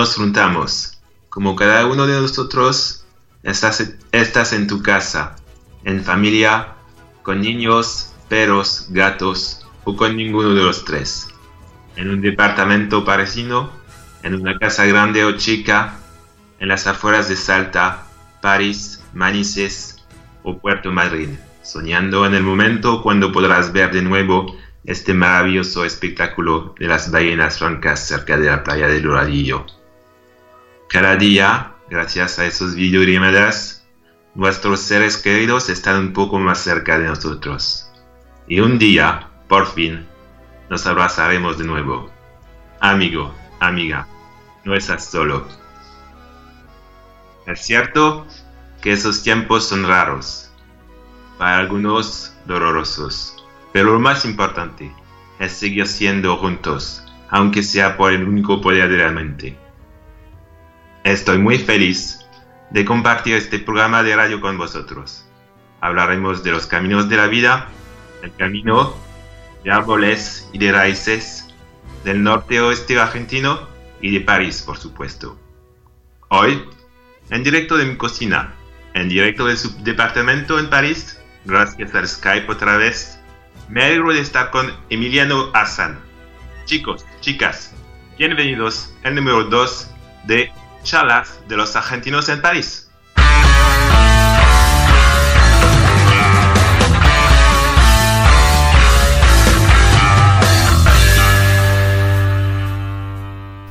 nos juntamos. Como cada uno de nosotros, estás, estás en tu casa, en familia, con niños, perros, gatos o con ninguno de los tres. En un departamento parisino, en una casa grande o chica, en las afueras de Salta, París, Manises o Puerto Madrid, soñando en el momento cuando podrás ver de nuevo este maravilloso espectáculo de las ballenas francas cerca de la playa del Doradillo. Cada día, gracias a esos videollamadas, nuestros seres queridos están un poco más cerca de nosotros. Y un día, por fin, nos abrazaremos de nuevo. Amigo, amiga, no estás solo. Es cierto que esos tiempos son raros, para algunos dolorosos, pero lo más importante es seguir siendo juntos, aunque sea por el único poder de la mente. Estoy muy feliz de compartir este programa de radio con vosotros. Hablaremos de los caminos de la vida, el camino de árboles y de raíces, del norte oeste argentino y de París, por supuesto. Hoy, en directo de mi cocina, en directo de su departamento en París, gracias al Skype otra vez, me alegro de estar con Emiliano Hassan. Chicos, chicas, bienvenidos al número 2 de Charlas de los Argentinos en París.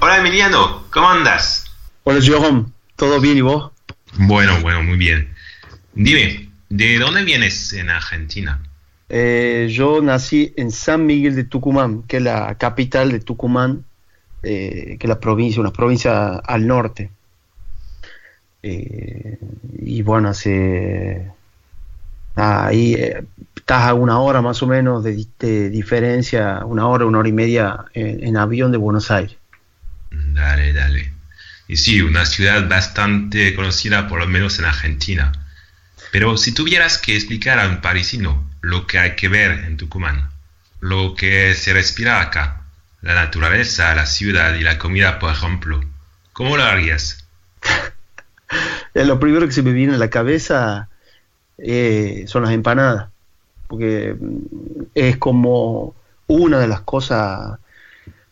Hola Emiliano, ¿cómo andas? Hola Jerome, ¿todo bien y vos? Bueno, bueno, muy bien. Dime, ¿de dónde vienes en Argentina? Eh, yo nací en San Miguel de Tucumán, que es la capital de Tucumán, eh, que la provincia, una provincia al norte. Eh, y bueno, hace ahí estás a una hora más o menos de, diferencia, una hora, una hora y media en avión de Buenos Aires. Dale, dale. Y sí, una ciudad bastante conocida por lo menos en Argentina. Pero si tuvieras que explicar a un parisino lo que hay que ver en Tucumán, lo que se respira acá, la naturaleza, la ciudad y la comida, por ejemplo, ¿cómo lo harías? lo primero que se me viene a la cabeza eh, son las empanadas, porque mm, es como una de las cosas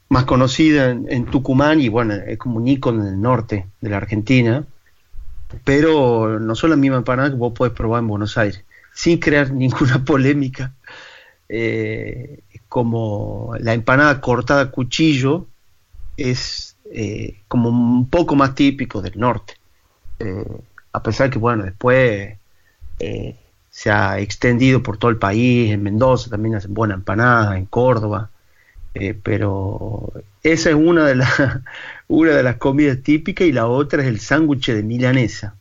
más conocida en, Tucumán y bueno, es como un ícono en el norte de la Argentina, pero no son las mismas empanadas que vos podés probar en Buenos Aires, sin crear ninguna polémica. Eh, como la empanada cortada a cuchillo es eh, como un poco más típico del norte. Eh, a pesar que, bueno, después se ha extendido por todo el país, en Mendoza también hacen buena empanada, en Córdoba. Eh, pero esa es una de, las una de las comidas típicas y la otra es el sándwich de milanesa.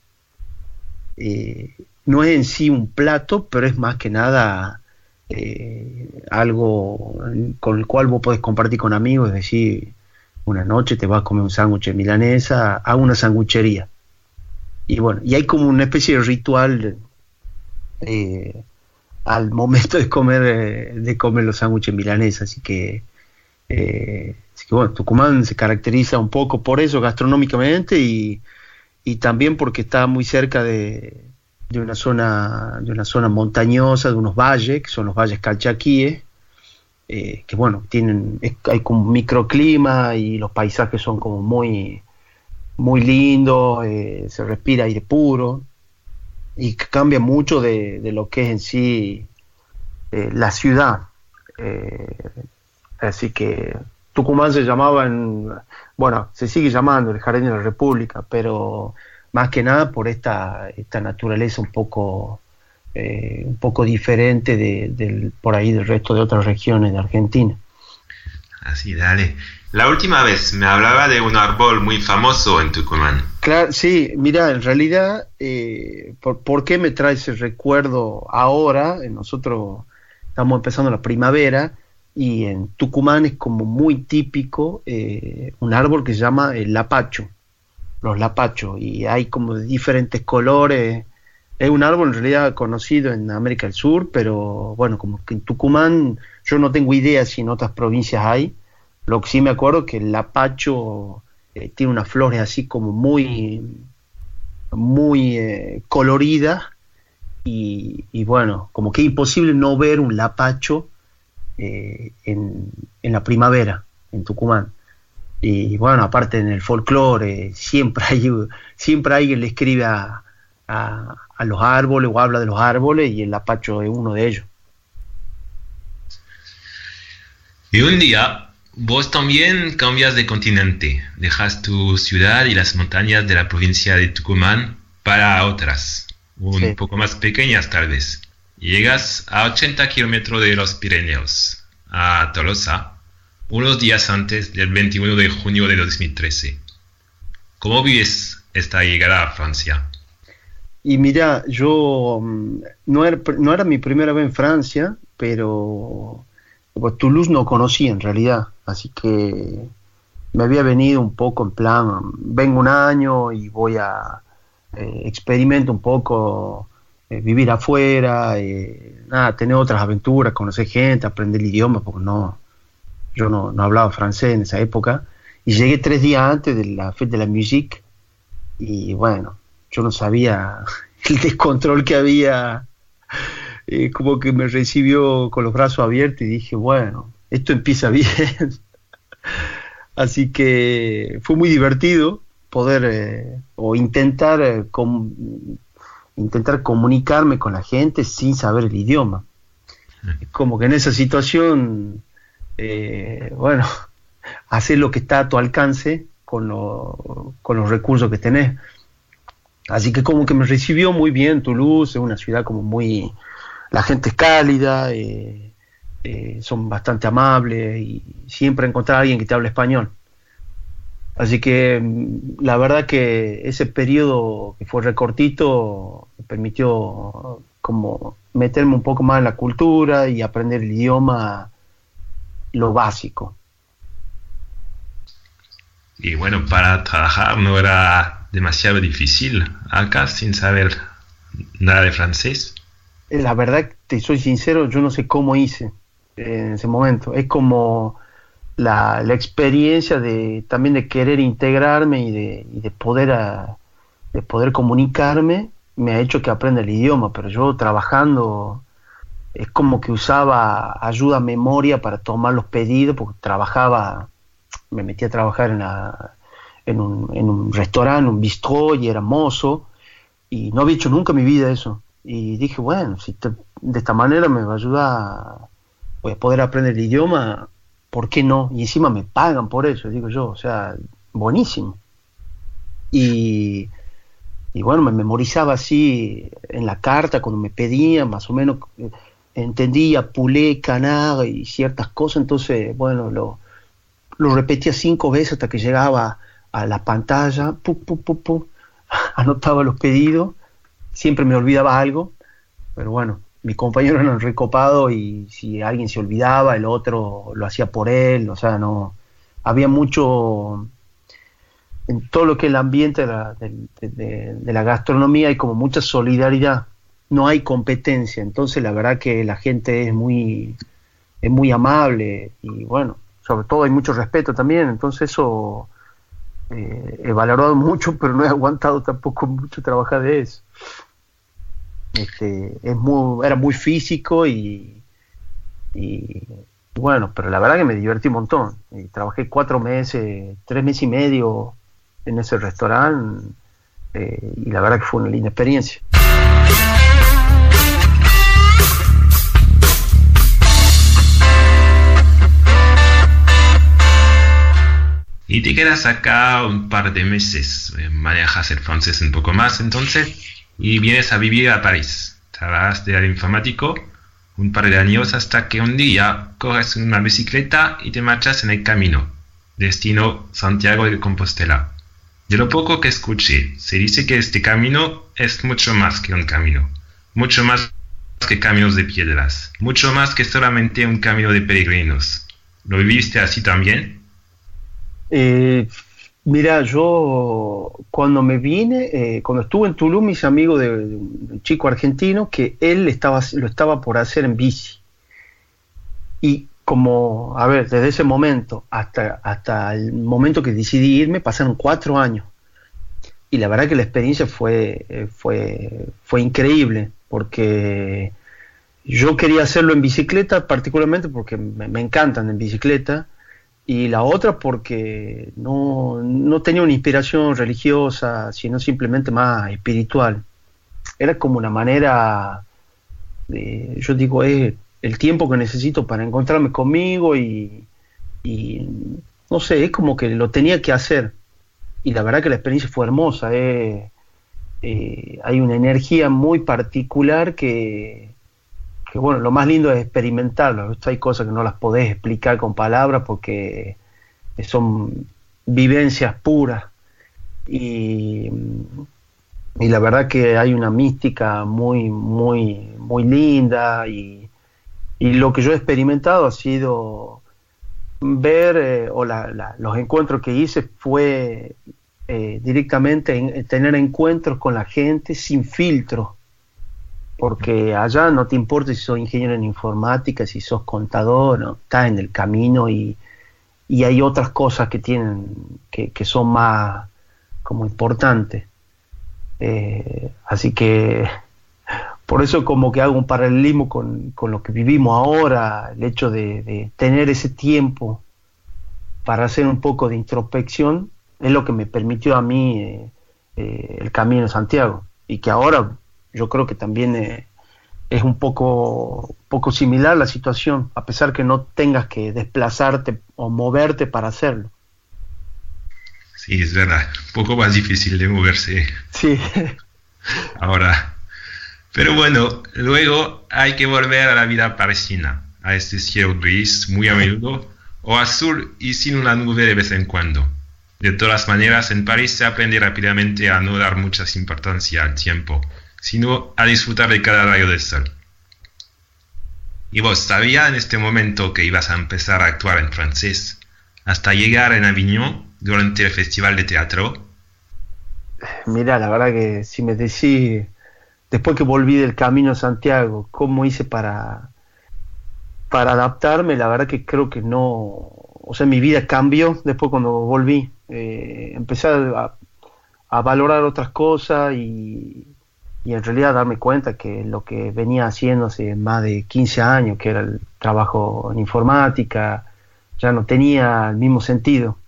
Eh, no es en sí un plato, pero es más que nada eh, algo con el cual vos podés compartir con amigos, es decir, una noche te vas a comer un sándwich milanesa a una sanguchería. Y bueno, y hay como una especie de ritual al momento de comer, de comer los sándwiches milanesas, así que eh, así que bueno, Tucumán se caracteriza un poco por eso gastronómicamente y, también porque está muy cerca de, una zona de una zona montañosa, de unos valles, que son los valles calchaquíes, eh, que bueno, tienen, hay como un microclima y los paisajes son como muy, muy lindos, eh, se respira aire puro y cambia mucho de, lo que es en sí la ciudad. Así que Tucumán se llamaba en, bueno, se sigue llamando el Jardín de la República, pero más que nada por esta, esta naturaleza un poco, eh, un poco diferente de, del, por ahí del resto de otras regiones de Argentina. Así, dale. La última vez me hablaba de un árbol muy famoso en Tucumán. Claro, sí, mira, en realidad, eh, ¿por, ¿por, qué me trae ese recuerdo ahora? Nosotros estamos empezando la primavera y en Tucumán es como muy típico eh, un árbol que se llama el lapacho, los lapachos, y hay como de diferentes colores. Es un árbol en realidad conocido en América del Sur, pero bueno, como que en Tucumán yo no tengo idea si en otras provincias hay. Lo que sí me acuerdo que el lapacho eh, tiene unas flores así como muy, muy eh, coloridas y, bueno, como que es imposible no ver un lapacho en, en, la primavera en Tucumán. Y bueno, aparte en el folclore, siempre hay siempre alguien le escribe a, a, los árboles o habla de los árboles y el lapacho es uno de ellos. Y un día vos también cambias de continente, dejas tu ciudad y las montañas de la provincia de Tucumán para otras, un poco más pequeñas tal vez. Llegas a 80 kilómetros de los Pirineos, a Tolosa, unos días antes del 21 de junio de 2013. ¿Cómo vives esta llegada a Francia? Y mira, yo mm, no era, no era mi primera vez en Francia, pero pues, Toulouse no conocía en realidad, así que me había venido un poco en plan, vengo un año y voy a eh, experimento un poco eh, vivir afuera, eh, nada, tener otras aventuras, conocer gente, aprender el idioma, porque no, yo no, no hablaba francés en esa época, y llegué tres días antes de la Fête de la Musique, y bueno, yo no sabía el descontrol que había, eh, como que me recibió con los brazos abiertos y dije, bueno, esto empieza bien. Así que fue muy divertido poder eh, o intentar, eh, intentar comunicarme con la gente sin saber el idioma. Como que en esa situación eh, bueno, hacer lo que está a tu alcance con, con los recursos que tenés. Así que como que me recibió muy bien Toulouse, es una ciudad como muy... La gente es cálida, eh, eh, son bastante amables y siempre encontrar a alguien que te hable español. Así que mm, la verdad que ese periodo que fue recortito me permitió como meterme un poco más en la cultura y aprender el idioma lo básico. Y bueno, para trabajar no era demasiado difícil acá sin saber nada de francés. La verdad, te soy sincero, yo no sé cómo hice en ese momento. Es como la, experiencia de también de querer integrarme y de, de poder de poder comunicarme me ha hecho que aprenda el idioma, pero yo trabajando es como que usaba ayuda a memoria para tomar los pedidos, porque trabajaba, me metí a trabajar en, en, un, en un restaurante, un bistró, y era mozo, y no había hecho nunca en mi vida eso. Y dije, bueno, si de esta manera me va a ayudar, voy a poder aprender el idioma, ¿por qué no? Y encima me pagan por eso, digo yo, o sea, buenísimo. Y, y bueno, me memorizaba así en la carta cuando me pedían, más o menos entendía Pulé, Canard y ciertas cosas, entonces, bueno, lo, lo repetía cinco veces hasta que llegaba a la pantalla, anotaba los pedidos, siempre me olvidaba algo, pero bueno, mis compañeros eran recopados y si alguien se olvidaba, el otro lo hacía por él, o sea, no, había mucho, en todo lo que es el ambiente de la, de la gastronomía hay como mucha solidaridad no hay competencia. Entonces la verdad que la gente es muy, es muy amable y bueno, sobre todo hay mucho respeto también. Entonces eso eh, he valorado mucho, pero no he aguantado tampoco mucho trabajar de eso. Este, es muy, era muy físico y, y bueno, pero la verdad que me divertí un montón. Y trabajé cuatro meses, tres meses y medio en ese restaurante eh, y la verdad que fue una linda experiencia. Y te quedas acá un par de meses, eh, manejas el francés un poco más entonces, y vienes a vivir a París. Trabajas de informático un par de años hasta que un día coges una bicicleta y te marchas en el camino, destino Santiago de Compostela. De lo poco que escuché, se dice que este camino es mucho más que un camino, mucho más que caminos de piedras, mucho más que solamente un camino de peregrinos. ¿Lo viviste así también? Eh, mira, yo cuando me vine, eh, cuando estuve en Tulum, mis amigos de, un chico argentino que él lo estaba por hacer en bici. Y como, a ver, desde ese momento hasta, hasta el momento que decidí irme pasaron cuatro años. Y la verdad que la experiencia fue, eh, fue, fue increíble, porque yo quería hacerlo en bicicleta, particularmente porque me, encantan en bicicleta, y la otra porque no, no, tenía una inspiración religiosa, sino simplemente más espiritual. Era como una manera, de, yo digo, es el tiempo que necesito para encontrarme conmigo y, no sé, es como que lo tenía que hacer. Y la verdad que la experiencia fue hermosa. Eh, eh, hay una energía muy particular que, bueno, lo más lindo es experimentarlo. Hay cosas que no las podés explicar con palabras porque son vivencias puras. Y, la verdad que hay una mística muy, muy, muy linda y, lo que yo he experimentado ha sido ver, eh, o los encuentros que hice fue eh, directamente en, tener encuentros con la gente sin filtro porque allá no te importa si sos ingeniero en informática, si sos contador, ¿no? estás en el camino y, y hay otras cosas que tienen, que, que son más como importantes. Eh, así que por eso como que hago un paralelismo con, con lo que vivimos ahora, el hecho de, tener ese tiempo para hacer un poco de introspección, es lo que me permitió a mí eh, eh, el camino de Santiago y que ahora yo creo que también eh, es un poco, poco similar la situación, a pesar que no tengas que desplazarte o moverte para hacerlo. Sí, es verdad, un poco más difícil de moverse. Sí. Ahora. Pero bueno, luego hay que volver a la vida parisina, a este cielo gris muy a menudo, o azul y sin una nube de vez en cuando. De todas maneras, en París se aprende rápidamente a no dar mucha importancia al tiempo sino a disfrutar de cada rayo del sol. ¿Y vos sabías en este momento que ibas a empezar a actuar en francés hasta llegar en Avignon durante el festival de teatro? Mira, la verdad que si me decís, después que volví del Camino a Santiago, cómo hice para, para adaptarme, la verdad que creo que no, o sea, mi vida cambió después cuando volví. Eh, empecé a, a, valorar otras cosas y, y en realidad darme cuenta que lo que venía haciendo hace más de 15 años, que era el trabajo en informática, ya no tenía el mismo sentido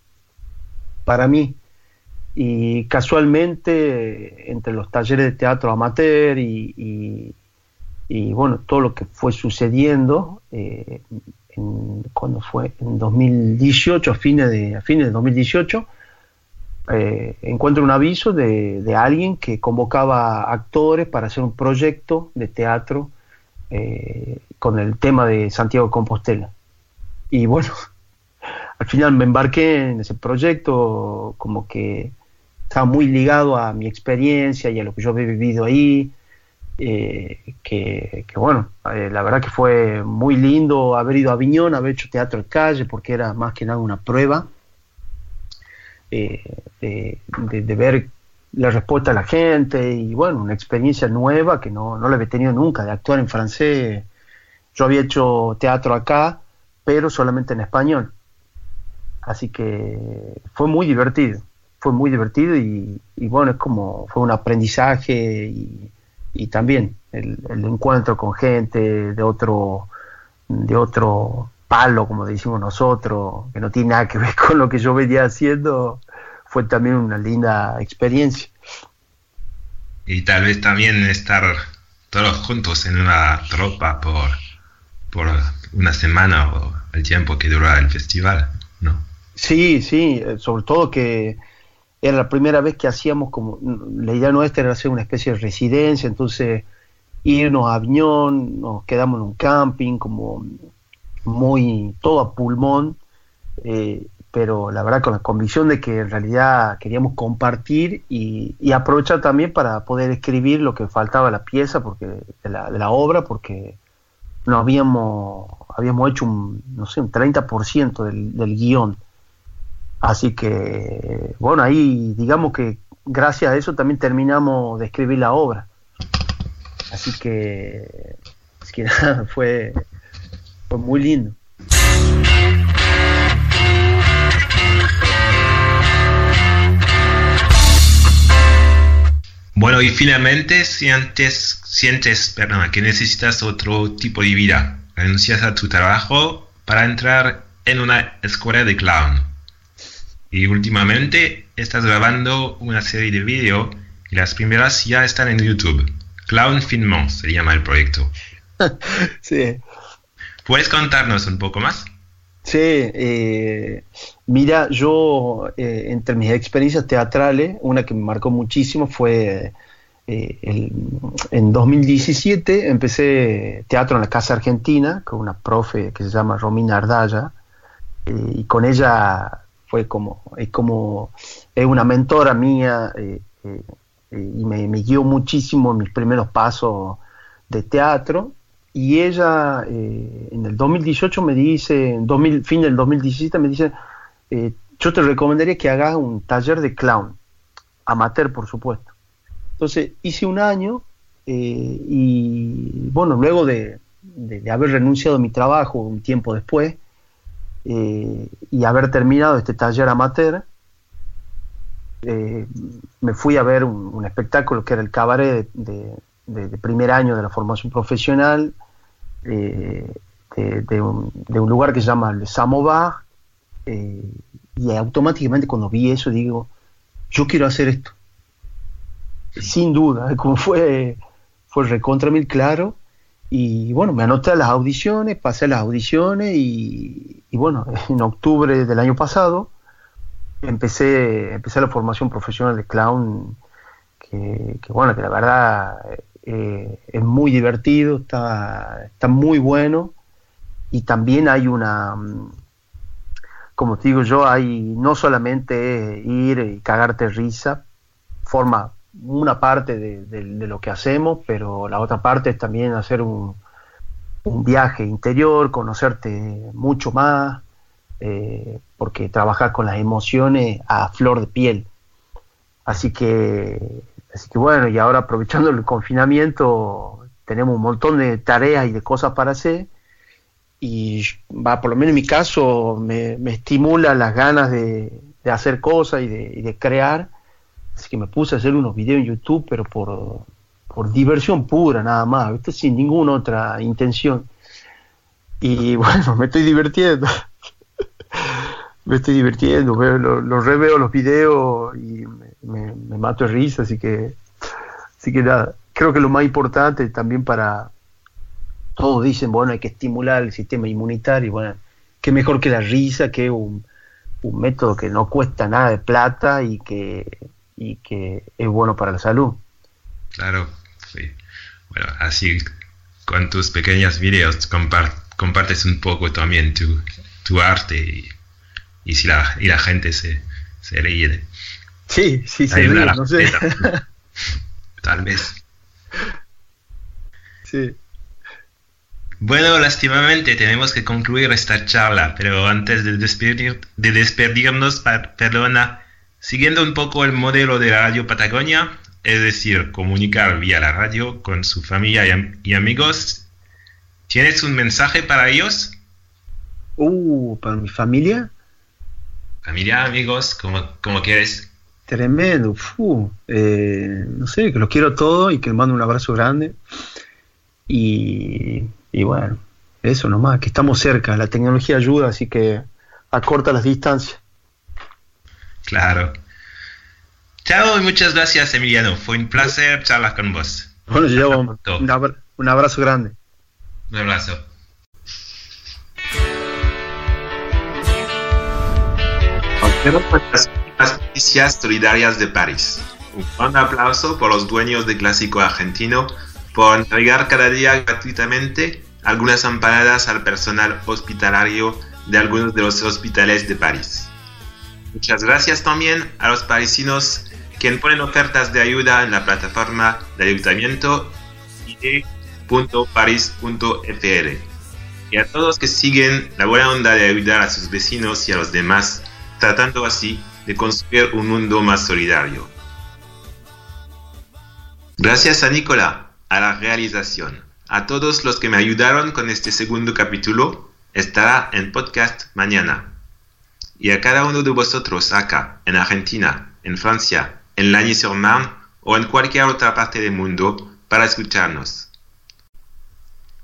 para mí. Y casualmente, entre los talleres de teatro amateur y, y, bueno, todo lo que fue sucediendo, eh, cuando fue en 2018, a fines de, a fines de 2018, eh, encuentro un aviso de, alguien que convocaba actores para hacer un proyecto de teatro eh, con el tema de Santiago Compostela. Y bueno, al final me embarqué en ese proyecto como que estaba muy ligado a mi experiencia y a lo que yo había vivido ahí. Eh, que, bueno, la verdad que fue muy lindo haber ido a Aviñón, haber hecho teatro de calle, porque era más que nada una prueba eh, de, ver la respuesta de la gente y bueno, una experiencia nueva que no, no la había tenido nunca, de actuar en francés. Yo había hecho teatro acá, pero solamente en español. Así que fue muy divertido, fue muy divertido y, bueno, es como fue un aprendizaje y, y también el, el, encuentro con gente de otro, de otro palo, como decimos nosotros, que no tiene nada que ver con lo que yo venía haciendo, fue también una linda experiencia. Y tal vez también estar todos juntos en una tropa por, por una semana o el tiempo que dura el festival, ¿no? Sí, sí, eh, sobre todo que era la primera vez que hacíamos como, la idea nuestra era hacer una especie de residencia, entonces irnos a Aviñón, nos quedamos en un camping, como muy todo a pulmón, eh, pero la verdad con la convicción de que en realidad queríamos compartir y, aprovechar también para poder escribir lo que faltaba la pieza, porque de la, obra, porque no habíamos, habíamos hecho un, no sé, un 30% del, del guion. Así que, bueno, ahí digamos que gracias a eso también terminamos de escribir la obra. Así que, es que nada, fue, muy lindo. Bueno, y finalmente sientes, sientes perdón, que necesitas otro tipo de vida. Renuncias a tu trabajo para entrar en una escuela de clown. Y últimamente estás grabando una serie de vídeos y las primeras ya están en YouTube. Clown Finmont se llama el proyecto. sí. ¿Puedes contarnos un poco más? Sí, eh, mira, yo eh, entre mis experiencias teatrales, una que me marcó muchísimo fue eh, en 2017 empecé teatro en la Casa Argentina con una profe que se llama Romina Ardaya y con ella fue como, es como, es una mentora mía y me, me, guió muchísimo en mis primeros pasos de teatro y ella eh, en el 2018 me dice, en 2000, fin del 2017 me dice, eh, yo te recomendaría que hagas un taller de clown, amateur por supuesto. Entonces hice un año eh, y bueno, luego de, haber renunciado a mi trabajo un tiempo después y haber terminado este taller amateur, me fui a ver un, espectáculo que era el cabaret de, primer año de la formación profesional, eh, de, un, lugar que se llama Samovar, eh, y automáticamente cuando vi eso digo, yo quiero hacer esto. Sin duda, como fue, fue recontra mil claro. Y bueno, me anoté a las audiciones, pasé las audiciones y, bueno, en octubre del año pasado empecé, empecé la formación profesional de clown, que, que bueno, que la verdad eh, es muy divertido, está, está muy bueno y también hay una, mm, como te digo yo, hay no solamente ir y cagarte risa, forma una parte de, lo que hacemos, pero la otra parte es también hacer un, un viaje interior, conocerte mucho más, eh, porque trabajar con las emociones a flor de piel. Así que Así que bueno, y ahora aprovechando el confinamiento, tenemos un montón de tareas y de cosas para hacer. Y va, por lo menos en mi caso, me, estimula las ganas de, hacer cosas y de, crear. Así que me puse a hacer unos videos en YouTube, pero por, por diversión pura, nada más, sin ninguna otra intención. Y bueno, me estoy divirtiendo. Me estoy divirtiendo, veo, lo, reveo los videos y me, mato de risa, así que, así que nada, creo que lo más importante también para, todos dicen, bueno, hay que estimular el sistema inmunitario, bueno, qué mejor que la risa, que un, un método que no cuesta nada de plata y que, y que es bueno para la salud. Claro, sí. Bueno, así con tus pequeños videos compartes un poco también tu, tu arte y y si la, y la gente se, se ríe. Sí, sí, se ríe, no sé. Tal vez. Sí. Bueno, lastimamente tenemos que concluir esta charla, pero antes de, despedir, de despedirnos, perdona, siguiendo un poco el modelo de la Radio Patagonia, es decir, comunicar vía la radio con su familia y, y amigos, ¿tienes un mensaje para ellos? Uh, para mi familia familia, amigos, como, como quieres. Tremendo, eh, no sé, que los quiero todos y que les mando un abrazo grande. Y, y bueno, eso nomás, que estamos cerca, la tecnología ayuda, así que acorta las distancias. Claro. Chao y muchas gracias, Emiliano. Fue un placer charlar con vos. Bueno, yo un abrazo grande. Un abrazo. Las noticias solidarias de París. Un aplauso por los dueños de Clásico Argentino por entregar cada día gratuitamente algunas empanadas al personal hospitalario de algunos de los hospitales de París. Muchas gracias también a los parisinos que ponen ofertas de ayuda en la plataforma de ayuntamiento id.paris.fr y a todos que siguen la buena onda de ayudar a sus vecinos y a los demás tratando así de construir un mundo más solidario. Gracias a Nicola, a la realización, a todos los que me ayudaron con este segundo capítulo estará en podcast mañana. Y a cada uno de vosotros acá, en Argentina, en Francia, en Lagny-sur-Marne o en cualquier otra parte del mundo para escucharnos.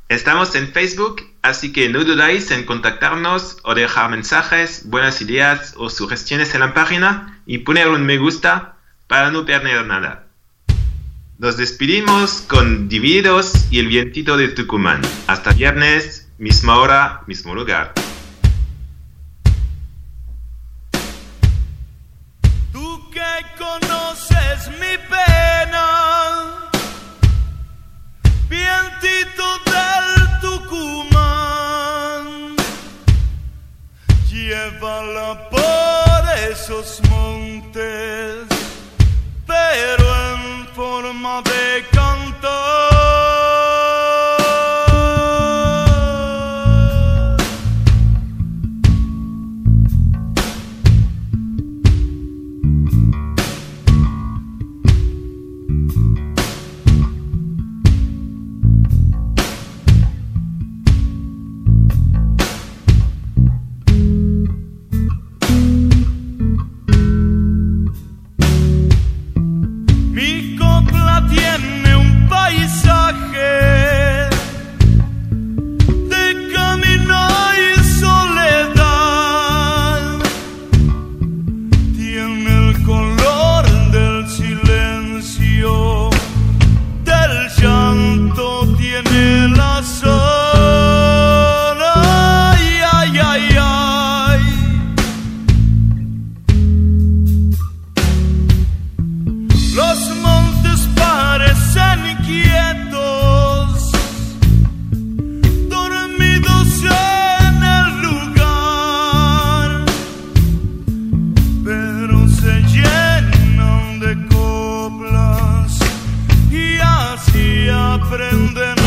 Estamos en Facebook, así que no dudáis en contactarnos o dejar mensajes, buenas ideas o sugestiones en la página y poner un me gusta para no perder nada. Nos despedimos con Divididos y el vientito de Tucumán. Hasta viernes, misma hora, mismo lugar. Esos montes, pero en forma de. prenden